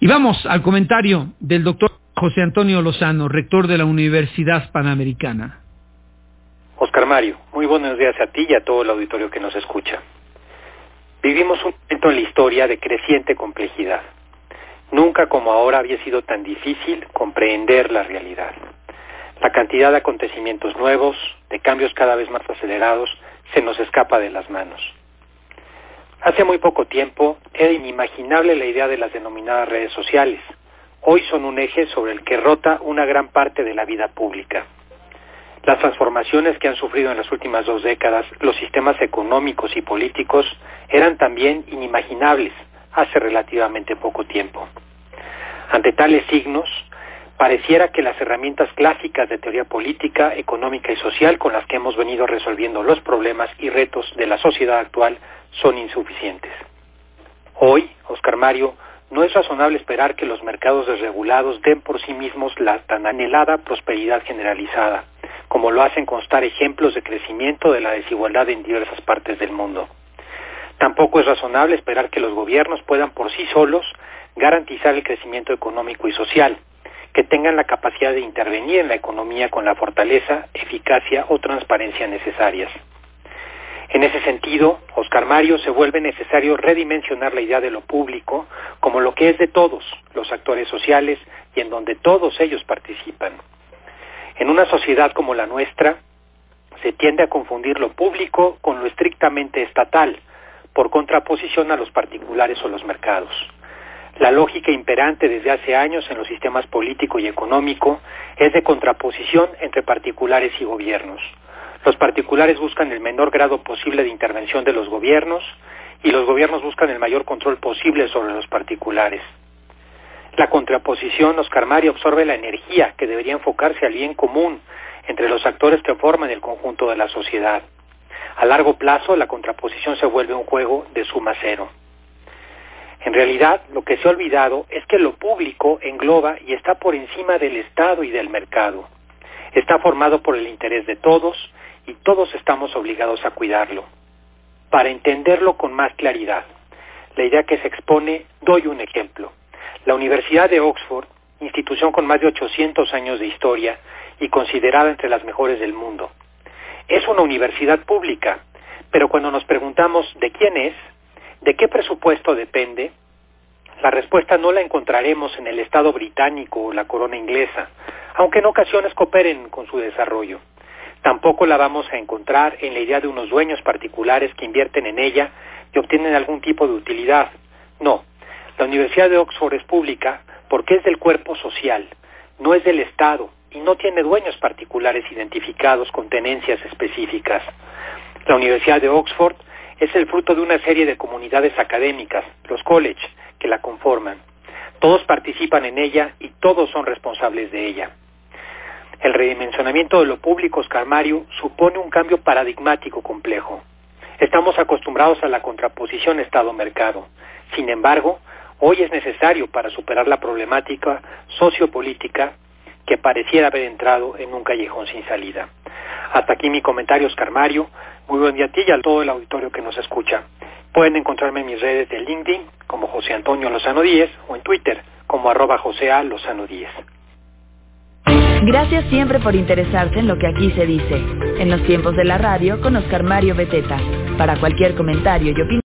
Y vamos al comentario del doctor José Antonio Lozano, rector de la Universidad Panamericana. Oscar Mario, muy buenos días a ti y a todo el auditorio que nos escucha. Vivimos un momento en la historia de creciente complejidad. Nunca como ahora había sido tan difícil comprender la realidad. La cantidad de acontecimientos nuevos, de cambios cada vez más acelerados, se nos escapa de las manos. Hace muy poco tiempo era inimaginable la idea de las denominadas redes sociales. Hoy son un eje sobre el que rota una gran parte de la vida pública. Las transformaciones que han sufrido en las últimas dos décadas los sistemas económicos y políticos eran también inimaginables hace relativamente poco tiempo. Ante tales signos, pareciera que las herramientas clásicas de teoría política, económica y social con las que hemos venido resolviendo los problemas y retos de la sociedad actual son insuficientes. Hoy, Oscar Mario, no es razonable esperar que los mercados desregulados den por sí mismos la tan anhelada prosperidad generalizada, como lo hacen constar ejemplos de crecimiento de la desigualdad en diversas partes del mundo. Tampoco es razonable esperar que los gobiernos puedan por sí solos garantizar el crecimiento económico y social, que tengan la capacidad de intervenir en la economía con la fortaleza, eficacia o transparencia necesarias. En ese sentido, Oscar Mario, se vuelve necesario redimensionar la idea de lo público como lo que es de todos los actores sociales y en donde todos ellos participan. En una sociedad como la nuestra, se tiende a confundir lo público con lo estrictamente estatal, por contraposición a los particulares o los mercados. La lógica imperante desde hace años en los sistemas político y económico es de contraposición entre particulares y gobiernos. Los particulares buscan el menor grado posible de intervención de los gobiernos y los gobiernos buscan el mayor control posible sobre los particulares. La contraposición, Oscar Mario, absorbe la energía que debería enfocarse al bien común entre los actores que forman el conjunto de la sociedad. A largo plazo, la contraposición se vuelve un juego de suma cero. Realidad, lo que se ha olvidado es que lo público engloba y está por encima del Estado y del mercado. Está formado por el interés de todos y todos estamos obligados a cuidarlo. Para entenderlo con más claridad, la idea que se expone, doy un ejemplo. La Universidad de Oxford, institución con más de 800 años de historia y considerada entre las mejores del mundo, es una universidad pública, pero cuando nos preguntamos de quién es, de qué presupuesto depende, la respuesta no la encontraremos en el Estado británico o la corona inglesa, aunque en ocasiones cooperen con su desarrollo. Tampoco la vamos a encontrar en la idea de unos dueños particulares que invierten en ella y obtienen algún tipo de utilidad. No, la Universidad de Oxford es pública porque es del cuerpo social, no es del Estado y no tiene dueños particulares identificados con tenencias específicas. La Universidad de Oxford es el fruto de una serie de comunidades académicas, los college, que la conforman. Todos participan en ella y todos son responsables de ella. El redimensionamiento de lo público, Oscar Mario, supone un cambio paradigmático complejo. Estamos acostumbrados a la contraposición Estado-mercado. Sin embargo, hoy es necesario para superar la problemática sociopolítica que pareciera haber entrado en un callejón sin salida. Hasta aquí mi comentario, Oscar Mario. Muy buen día a ti y a todo el auditorio que nos escucha. Pueden encontrarme en mis redes de LinkedIn como José Antonio Lozano Díez o en Twitter como arroba José A. Lozano Díez. Gracias siempre por interesarse en lo que aquí se dice. En los tiempos de la radio con Oscar Mario Beteta. Para cualquier comentario y opinión.